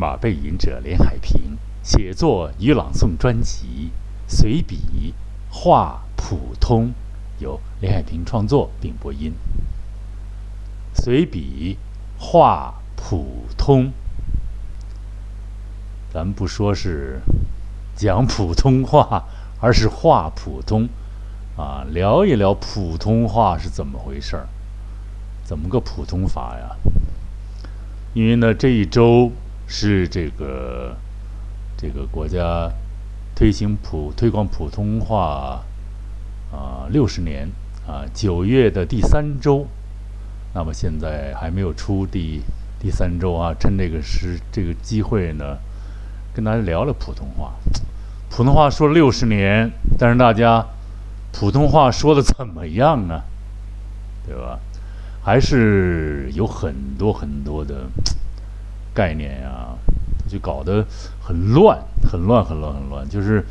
马背吟者连海平写作与朗诵专辑，随笔画普通，由连海平创作并播音。随笔画普通，咱们不说是讲普通话，而是画普通，啊，聊一聊普通话是怎么回事儿，怎么个普通法呀？因为呢，这一周是这个这个国家推行普推广普通话啊六十年啊九月的第三周。那么现在还没有出第第三周啊，趁这个时这个机会呢，跟大家聊聊普通话。普通话说六十年，但是大家普通话说的怎么样呢？对吧？还是有很多很多的概念呀，就搞得很乱，很乱，很乱，很乱。就是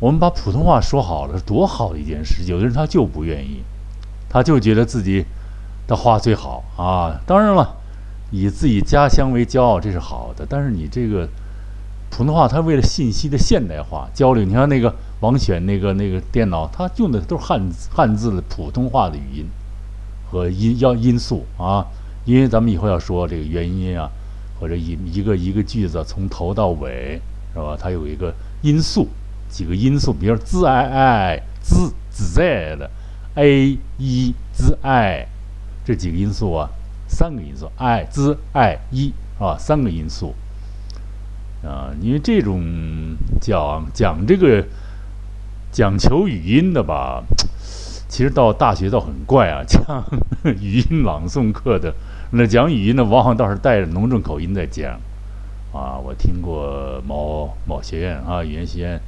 我们把普通话说好了，是多好的一件事。有的人他就不愿意，他就觉得自己。的话最好啊！当然了，以自己家乡为骄傲，这是好的。但是你这个普通话，它为了信息的现代化交流，你看那个王选那个那个电脑，它用的都是汉字汉字的普通话的语音和音要音素啊。因为咱们以后要说这个元音啊，或者一一个一个句子从头到尾是吧？它有一个音素，几个音素，比如说 z i i z z 在的 a 一 z i。这几个因素啊，三个因素，i、z、i、一啊，三个因素啊。因为这种讲讲这个讲求语音的吧，其实到大学倒很怪啊。讲 语音朗诵课的，那讲语音呢往往倒是带着浓重口音在讲啊。我听过某某学院啊，语言学院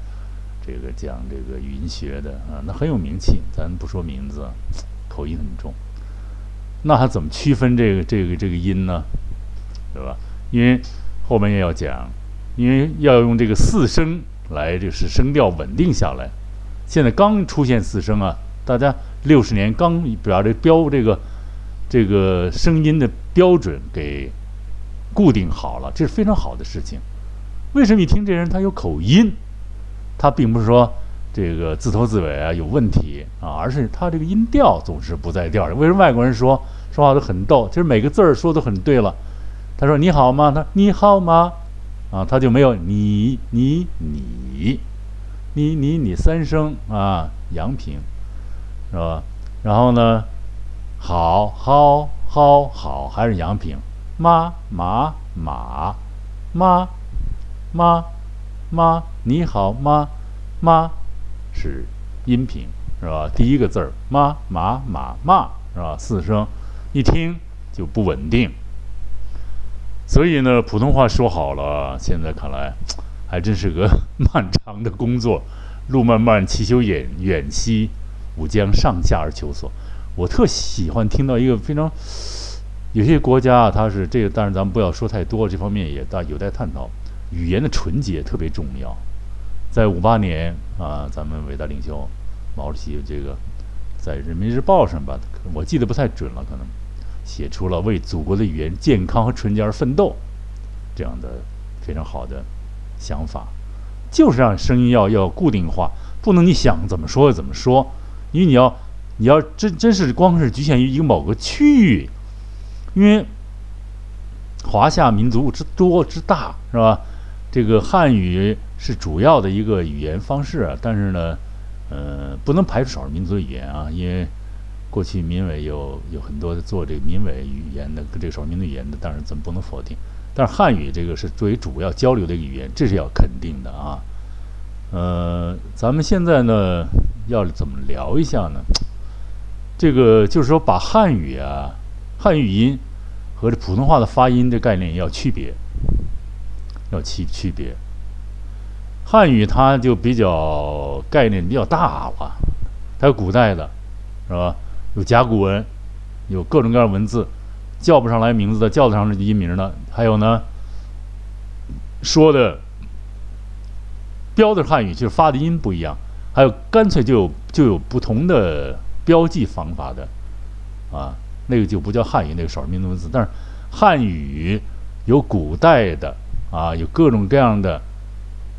这个讲这个语音学的啊，那很有名气，咱不说名字，口音很重。那他怎么区分这个这个这个音呢？对吧？因为后面也要讲，因为要用这个四声来，就是声调稳定下来。现在刚出现四声啊，大家六十年刚把这标这个这个声音的标准给固定好了，这是非常好的事情。为什么一听这人他有口音？他并不是说。这个自头自尾啊有问题啊，而是他这个音调总是不在调上。为什么外国人说说话都很逗？其实每个字儿说都很对了。他说你好吗？他你好吗？啊，他就没有你你你你你你三声啊，阳平是吧？然后呢，好好好好还是阳平，妈妈马妈妈妈你好吗？妈。是音频是吧？第一个字儿妈马马骂是吧？四声，一听就不稳定。所以呢，普通话说好了，现在看来还真是个漫长的工作。路漫漫其修远，远兮吾将上下而求索。我特喜欢听到一个非常有些国家啊，它是这个，但是咱们不要说太多，这方面也大有待探讨。语言的纯洁特别重要。在五八年啊，咱们伟大领袖毛主席这个在《人民日报》上吧，我记得不太准了，可能写出了为祖国的语言健康和纯洁而奋斗这样的非常好的想法，就是让声音要要固定化，不能你想怎么说就怎么说，因为你要你要真真是光是局限于一个某个区域，因为华夏民族之多之大是吧？这个汉语。是主要的一个语言方式啊，但是呢，呃，不能排除少数民族的语言啊，因为过去民委有有很多做这个民委语言的跟这个少数民族语言的，当然咱们不能否定。但是汉语这个是作为主要交流的一个语言，这是要肯定的啊。呃，咱们现在呢要怎么聊一下呢？这个就是说把汉语啊、汉语音和这普通话的发音这概念要区别，要区区别。汉语它就比较概念比较大了，它有古代的，是吧？有甲骨文，有各种各样文字，叫不上来名字的，叫得上音名的，还有呢，说的标的汉语就是发的音不一样，还有干脆就有就有不同的标记方法的，啊，那个就不叫汉语，那个少数民族文字。但是汉语有古代的啊，有各种各样的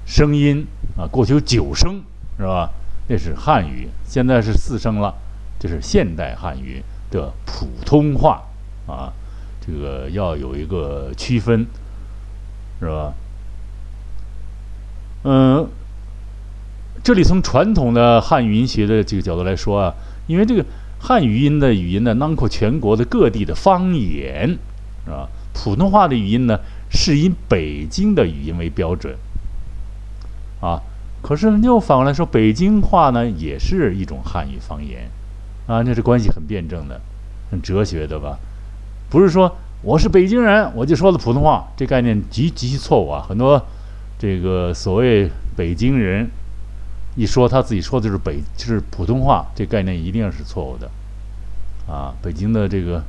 声音啊，过去有九声是吧？那是汉语，现在是四声了，这是现代汉语的普通话啊，这个要有一个区分，是吧？嗯，这里从传统的汉语音学的这个角度来说啊，因为这个汉语音的语音呢，囊括全国的各地的方言，是吧？普通话的语音呢，是以北京的语音为标准，啊，可是又反过来说，北京话呢，也是一种汉语方言，啊，那这关系很辩证的，很哲学的吧？不是说我是北京人，我就说的普通话，这概念极极其错误啊，很多。这个所谓北京人一说他自己说的就是北就是普通话，这概念一定是错误的啊！北京的这个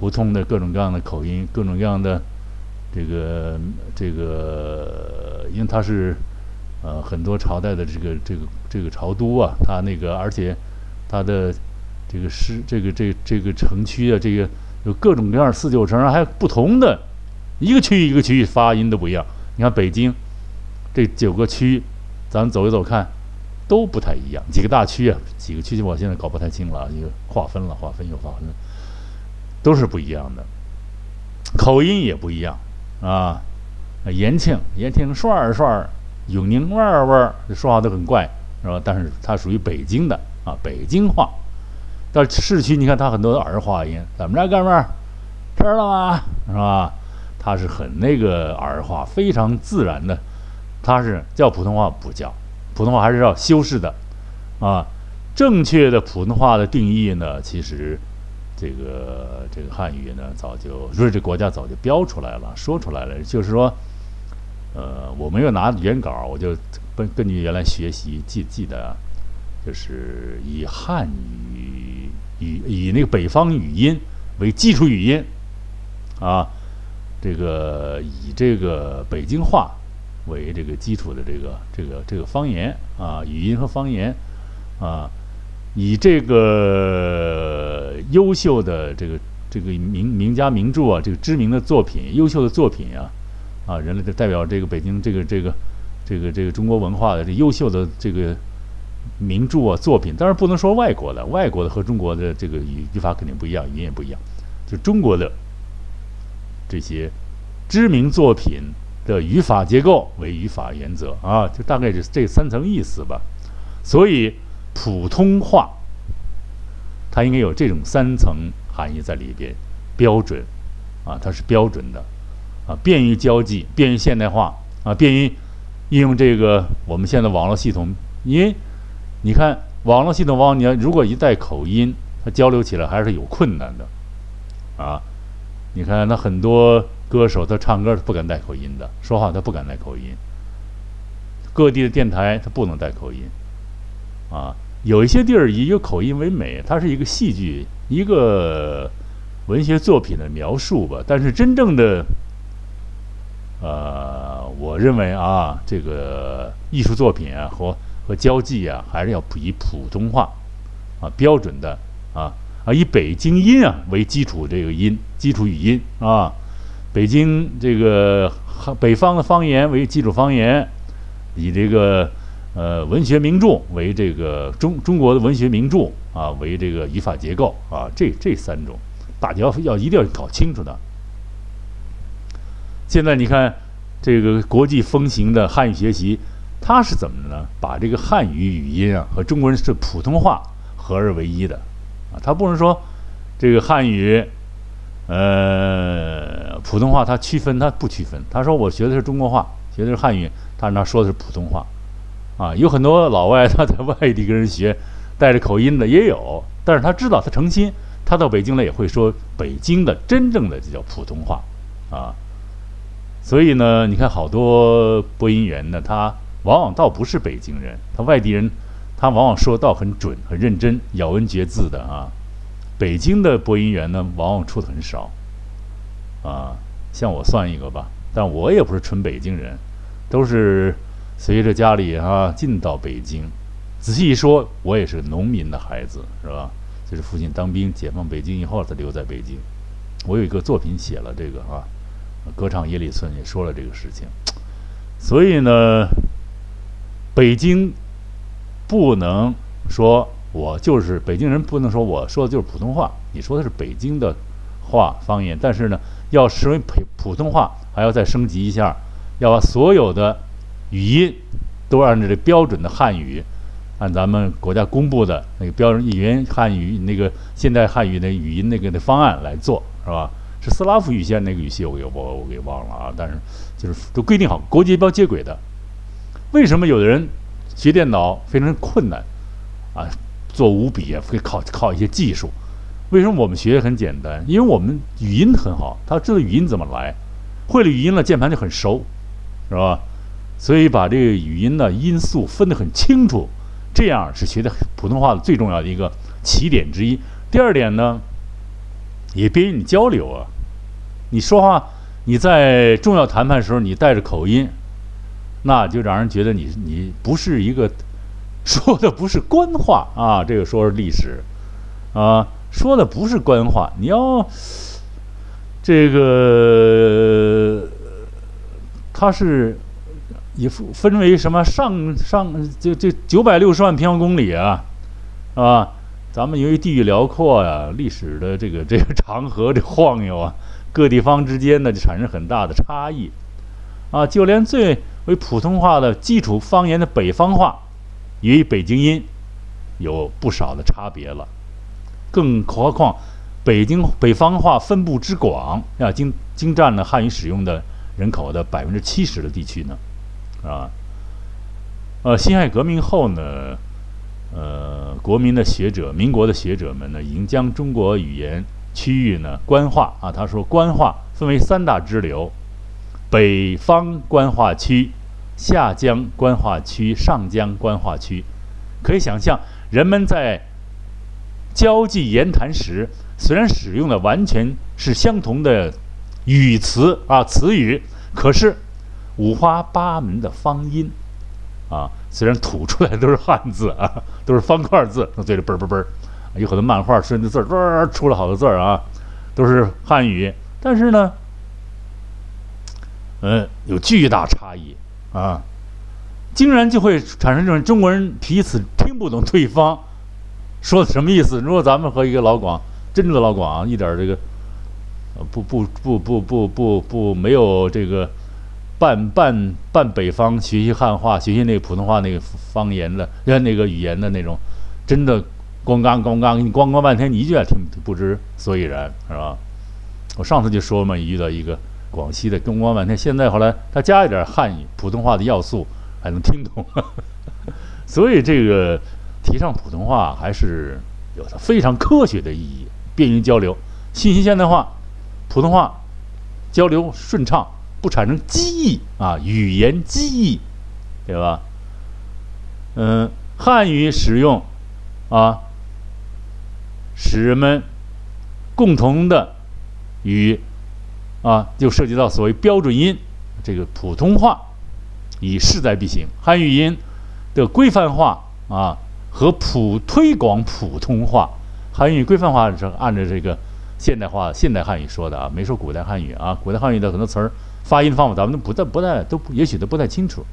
胡同的各种各样的口音，各种各样的这个这个，因为它是呃很多朝代的这个这个这个朝都啊，它那个而且它的这个市这个这这个城区啊，这个有各种各样四九城，还不同的一个区域一个区域发音都不一样。你看北京。这九个区，咱走一走看，都不太一样。几个大区啊，几个区我现在搞不太清了，又划分了，划分又划分，都是不一样的，口音也不一样啊。延庆，延庆帅儿帅儿，永宁味儿味儿，说话都很怪，是吧？但是它属于北京的啊，北京话。到市区，你看它很多的儿化音，怎么着，哥们儿，吃了吗？是吧？它是很那个儿化，非常自然的。它是叫普通话不叫，普通话还是要修饰的，啊，正确的普通话的定义呢，其实这个这个汉语呢，早就不是这国家早就标出来了，说出来了，就是说，呃，我没有拿原稿，我就根根据原来学习记记得，就是以汉语语以那个北方语音为基础语音，啊，这个以这个北京话。为这个基础的这个这个这个方言啊，语音和方言啊，以这个优秀的这个这个名名家名著啊，这个知名的作品、优秀的作品啊，啊，人类的代表这个北京这个这个这个这个中国文化的这优秀的这个名著啊作品，当然不能说外国的，外国的和中国的这个语语法肯定不一样，语言也不一样，就中国的这些知名作品。的语法结构为语法原则啊，就大概是这三层意思吧。所以普通话它应该有这种三层含义在里边，标准啊，它是标准的啊，便于交际，便于现代化啊，便于应用这个我们现在网络系统。因为你看网络系统，往你要如果一带口音，它交流起来还是有困难的啊。你看那很多。歌手他唱歌他不敢带口音的，说话他不敢带口音。各地的电台他不能带口音，啊，有一些地儿以有口音为美，它是一个戏剧、一个文学作品的描述吧。但是真正的，呃，我认为啊，这个艺术作品啊和和交际啊，还是要以普通话啊标准的啊啊以北京音啊为基础，这个音基础语音啊。北京这个北方的方言为基础方言，以这个呃文学名著为这个中中国的文学名著啊为这个语法结构啊，这这三种大家要要一定要搞清楚的。现在你看这个国际风行的汉语学习，它是怎么呢？把这个汉语语音啊和中国人是普通话合二为一的啊，它不能说这个汉语。呃，普通话他区分，他不区分。他说我学的是中国话，学的是汉语，但是他说的是普通话，啊，有很多老外他在外地跟人学，带着口音的也有，但是他知道他诚心，他到北京来也会说北京的真正的这叫普通话，啊，所以呢，你看好多播音员呢，他往往倒不是北京人，他外地人，他往往说到很准、很认真、咬文嚼字的啊。北京的播音员呢，往往出的很少，啊，像我算一个吧，但我也不是纯北京人，都是随着家里啊进到北京。仔细一说，我也是农民的孩子，是吧？就是父亲当兵，解放北京以后才留在北京。我有一个作品写了这个啊，歌唱《耶里村》也说了这个事情。所以呢，北京不能说我就是北京人，不能说我说的就是普通话，你说的是北京的话方言，但是呢，要使用普普通话，还要再升级一下，要把所有的语音都按照这标准的汉语，按咱们国家公布的那个标准语言汉语那个现代汉语的语音那个的方案来做，是吧？是斯拉夫语系那个语系，我给我我给忘了啊。但是就是都规定好，国际标接轨的。为什么有的人学电脑非常困难啊？做五笔啊，会靠靠一些技术。为什么我们学很简单？因为我们语音很好，他知道语音怎么来，会了语音了，键盘就很熟，是吧？所以把这个语音的音素分得很清楚，这样是学的普通话的最重要的一个起点之一。第二点呢，也便于你交流啊。你说话，你在重要谈判的时候，你带着口音，那就让人觉得你你不是一个说的不是官话啊。这个说是历史啊，说的不是官话。你要这个，它是也分为什么上上这这九百六十万平方公里啊，啊，咱们由于地域辽阔呀，历史的这个这个长河这晃悠啊。各地方之间呢，就产生很大的差异，啊，就连最为普通话的基础方言的北方话，与北京音有不少的差别了。更何况，北京北方话分布之广，啊，经经占了汉语使用的人口的百分之七十的地区呢，啊，呃，辛亥革命后呢，呃，国民的学者、民国的学者们呢，已经将中国语言。区域呢，官话啊，他说官话分为三大支流：北方官话区、下江官话区、上江官话区。可以想象，人们在交际言谈时，虽然使用的完全是相同的语词啊词语，可是五花八门的方音啊，虽然吐出来都是汉字啊，都是方块字，从嘴里嘣嘣嘣。有很多漫画顺的字儿，出了好多字儿啊，都是汉语，但是呢，嗯，有巨大差异啊，竟然就会产生这种中国人彼此听不懂对方说的什么意思。如果咱们和一个老广，真正的老广，一点这个，呃，不不不不不不不没有这个半半半北方学习汉话、学习那个普通话那个方言的，呃，那个语言的那种，真的。咣当咣当，你咣咣半天，你一句也听不知所以然，是吧？我上次就说嘛，遇到一个广西的，咣咣半天，现在后来他加一点汉语普通话的要素，还能听懂。所以这个提倡普通话还是有它非常科学的意义，便于交流，信息现代化，普通话交流顺畅，不产生机异啊，语言机异，对吧？嗯，汉语使用啊。使人们共同的与啊，就涉及到所谓标准音，这个普通话已势在必行。汉语音的规范化啊，和普推广普通话，汉语规范化是按照这个现代化现代汉语说的啊，没说古代汉语啊。古代汉语的很多词儿发音方法，咱们都不太不太都也许都不太清楚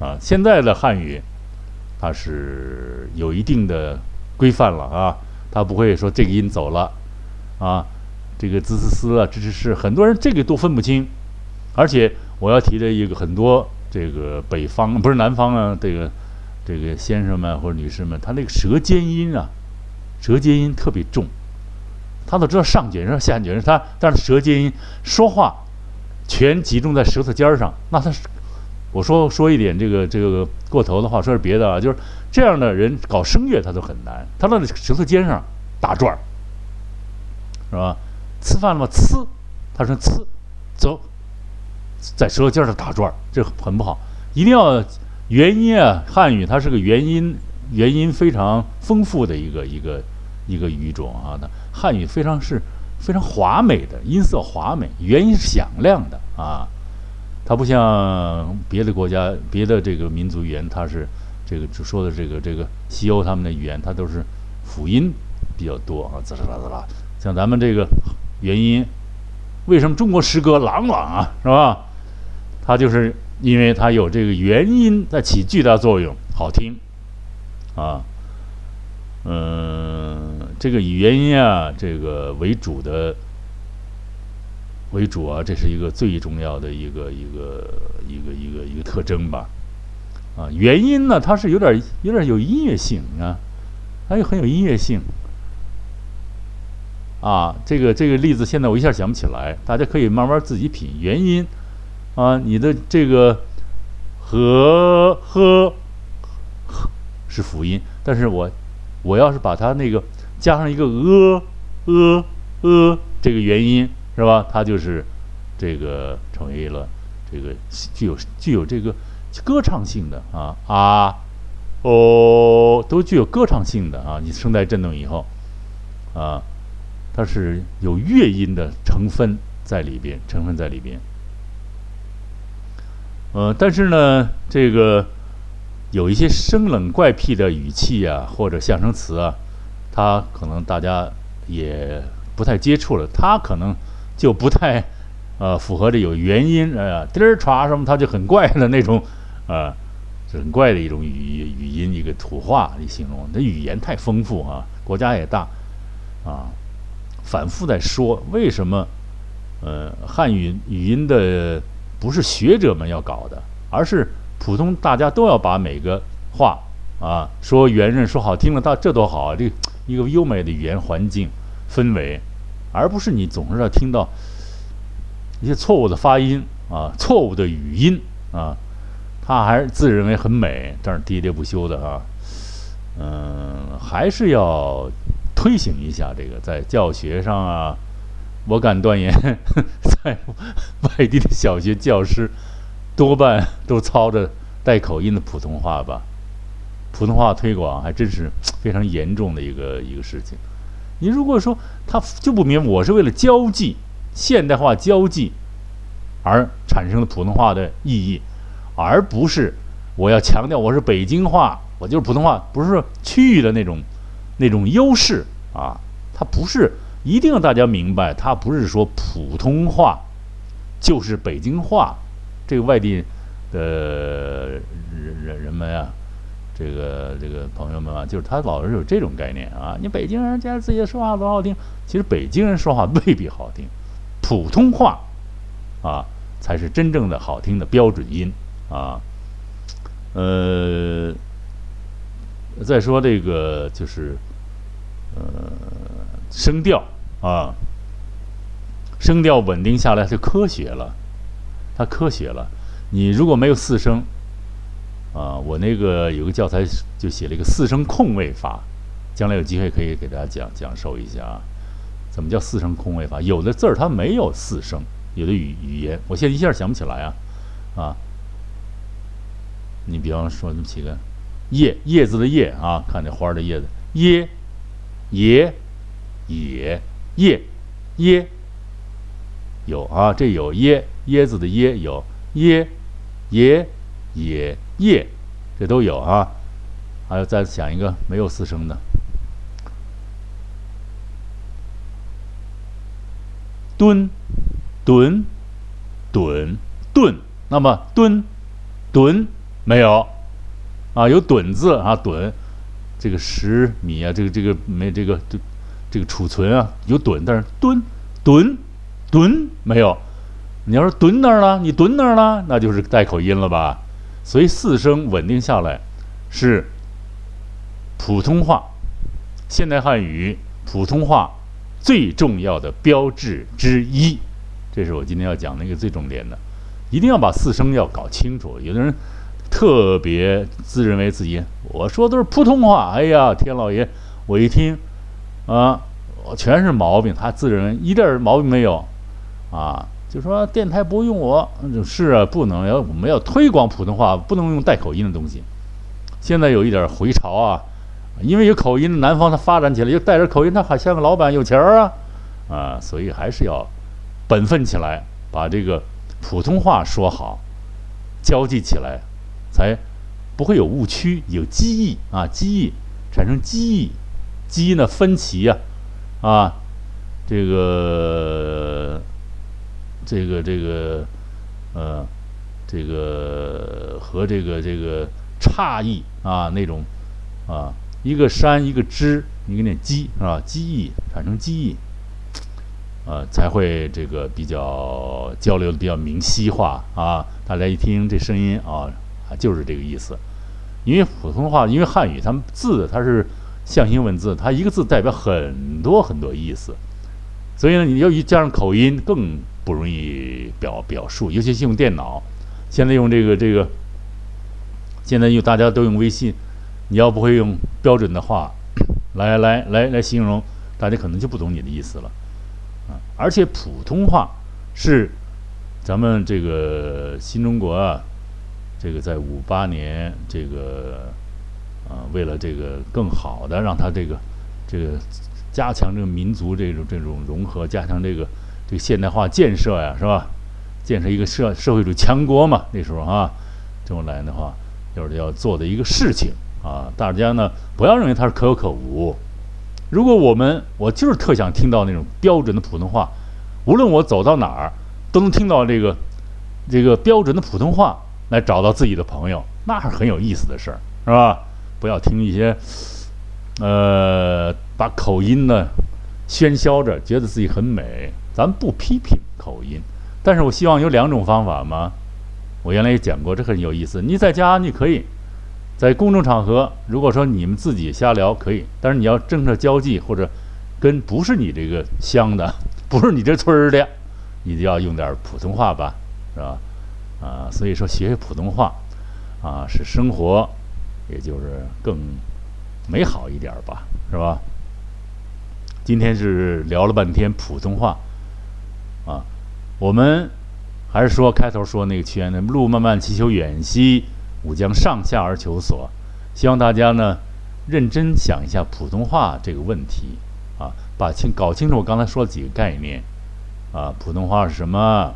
啊。现在的汉语它是有一定的规范了啊。他不会说这个音走了，啊，这个滋滋滋啊，这这是很多人这个都分不清，而且我要提的一个很多这个北方不是南方啊，这个这个先生们或者女士们，他那个舌尖音啊，舌尖音特别重，他都知道上卷舌下卷舌，他但是舌尖音说话全集中在舌头尖上，那他是我说说一点这个这个过头的话，说是别的啊，就是。这样的人搞声乐他都很难，他在舌头尖上打转儿，是吧？吃饭了吗？吃，他说吃，走，在舌头尖上打转儿，这很不好。一定要元音啊，汉语它是个元音，元音非常丰富的一个一个一个语种啊。那汉语非常是非常华美的，音色华美，元音响亮的啊。它不像别的国家、别的这个民族语言，它是。这个说的这个这个西欧他们的语言，它都是辅音比较多啊，滋啦滋啦。像咱们这个元音，为什么中国诗歌朗朗啊，是吧？它就是因为它有这个元音在起巨大作用，好听啊。嗯，这个以元音啊，这个为主的为主啊，这是一个最重要的一个一个一个一个一个特征吧。啊，元音呢，它是有点有点有音乐性啊，它又很有音乐性。啊，这个这个例子现在我一下想不起来，大家可以慢慢自己品。元音啊，你的这个和和是辅音，但是我。我要是把它那个加上一个呃呃呃这个元音是吧？它就是这个成为了这个具有具有这个歌唱性的啊啊哦都具有歌唱性的啊！你声带振动以后啊，它是有乐音的成分在里边，成分在里边。呃，但是呢，这个。有一些生冷怪癖的语气啊，或者象声词啊，它可能大家也不太接触了，它可能就不太呃符合这有元音呃滴儿歘什么，它就很怪的那种啊，很怪的一种语语音一个土话来形容。那语言太丰富啊，国家也大啊，反复在说为什么呃汉语语音的不是学者们要搞的，而是。普通大家都要把每个话啊说圆润说好听了，到这多好啊！这一个优美的语言环境氛围，而不是你总是要听到一些错误的发音啊、错误的语音啊，他还是自认为很美，但是喋喋不休的啊。嗯，还是要推行一下这个在教学上啊。我敢断言，在外地的小学教师。多半都操着带口音的普通话吧，普通话推广还真是非常严重的一个一个事情。你如果说他就不明白，我是为了交际、现代化交际而产生的普通话的意义，而不是我要强调我是北京话，我就是普通话，不是说区域的那种那种优势啊。它不是一定要大家明白，它不是说普通话就是北京话。这个外地的人人人们啊，这个这个朋友们啊，就是他老是有这种概念啊。你北京人觉得自己说话多好听，其实北京人说话未必好听，普通话啊才是真正的好听的标准音啊。呃，再说这个就是呃声调啊，声调稳定下来就科学了。它科学了，你如果没有四声，啊，我那个有个教材就写了一个四声空位法，将来有机会可以给大家讲讲授一下啊，怎么叫四声空位法？有的字儿它没有四声，有的语语言，我现在一下想不起来啊，啊，你比方说那么几个叶叶子的叶啊，看那花的叶子，耶，耶，也，叶，椰，有啊，这有椰。椰子的椰有椰、椰、也、叶，这都有啊。还有再想一个没有四声的，蹲、蹲、蹲、蹲。那么蹲、蹲没有啊？有蹲字啊，蹲。这个十米啊，这个这个没这个这个储存啊有蹲，但是蹲、蹲、蹲没有。你要是蹲那儿了，你蹲那儿了，那就是带口音了吧？所以四声稳定下来，是普通话、现代汉语普通话最重要的标志之一。这是我今天要讲的一个最重点的，一定要把四声要搞清楚。有的人特别自认为自己我说都是普通话，哎呀，天老爷，我一听啊，全是毛病。他自认为一点毛病没有啊。就说电台不用我，是啊，不能要我们要推广普通话，不能用带口音的东西。现在有一点回潮啊，因为有口音，南方它发展起来，又带着口音，他还像个老板有钱儿啊，啊，所以还是要本分起来，把这个普通话说好，交际起来，才不会有误区，有机意啊，机意产生机意，机呢分歧呀，啊，这个。这个这个，呃，这个和这个这个差异啊那种啊一个山一个支一个念机是吧？机意产生机意，呃才会这个比较交流的比较明晰化啊。大家一听这声音啊，就是这个意思。因为普通话，因为汉语，它们字它是象形文字，它一个字代表很多很多意思，所以呢，你要一加上口音，更不容易表表述。尤其是用电脑，现在用这个这个，现在用大家都用微信，你要不会用标准的话来来来来形容，大家可能就不懂你的意思了啊。而且普通话是咱们这个新中国啊。这个在五八年，这个啊，为了这个更好的让他这个这个加强这个民族这种这种融合，加强这个这个现代化建设呀，是吧？建设一个社社会主义强国嘛，那时候啊，这么来的话，就是要做的一个事情啊。大家呢不要认为它是可有可无。如果我们我就是特想听到那种标准的普通话，无论我走到哪儿都能听到这个这个标准的普通话。来找到自己的朋友，那是很有意思的事儿，是吧？不要听一些，呃，把口音呢喧嚣着，觉得自己很美。咱不批评口音，但是我希望有两种方法嘛。我原来也讲过，这很有意思。你在家你可以，在公众场合，如果说你们自己瞎聊可以，但是你要正着交际或者跟不是你这个乡的，不是你这村儿的，你就要用点普通话吧，是吧？啊，所以说学学普通话，啊，使生活，也就是更美好一点吧，是吧？今天是聊了半天普通话，啊，我们还是说开头说那个屈原的“路漫漫其修远兮，吾将上下而求索”，希望大家呢认真想一下普通话这个问题，啊，把清搞清楚我刚才说的几个概念，啊，普通话是什么？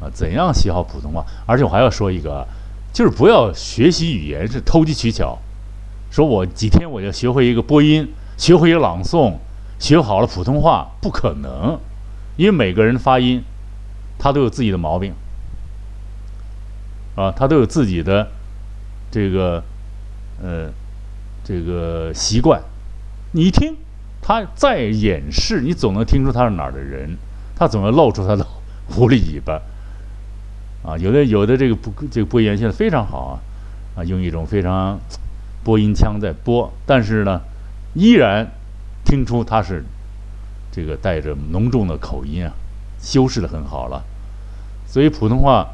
啊，怎样学好普通话？而且我还要说一个，就是不要学习语言是投机取巧，说我几天我就学会一个播音，学会一个朗诵，学好了普通话，不可能，因为每个人的发音，他都有自己的毛病，啊，他都有自己的这个呃这个习惯，你一听他再掩饰，你总能听出他是哪儿的人，他总要露出他的 狐狸尾巴。啊，有的有的这个播这个播音员现在非常好啊，啊，用一种非常播音腔在播，但是呢，依然听出他是这个带着浓重的口音啊，修饰的很好了。所以普通话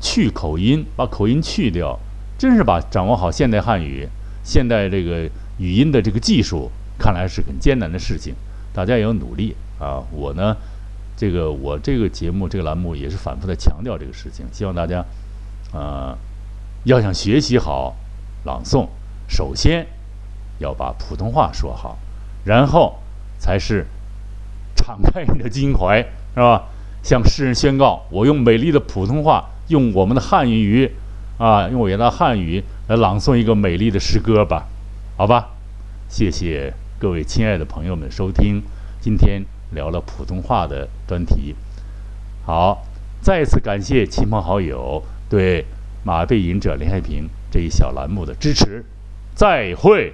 去口音，把口音去掉，真是把掌握好现代汉语、现代这个语音的这个技术，看来是很艰难的事情。大家也要努力啊！我呢。这个我这个节目这个栏目也是反复的强调这个事情，希望大家，呃，要想学习好朗诵，首先要把普通话说好，然后才是敞开你的襟怀，是吧？向世人宣告，我用美丽的普通话，用我们的汉语语，啊，用伟大的汉语来朗诵一个美丽的诗歌吧，好吧？谢谢各位亲爱的朋友们收听今天。聊了普通话的专题，好，再次感谢亲朋好友对马背影者林海平这一小栏目的支持，再会。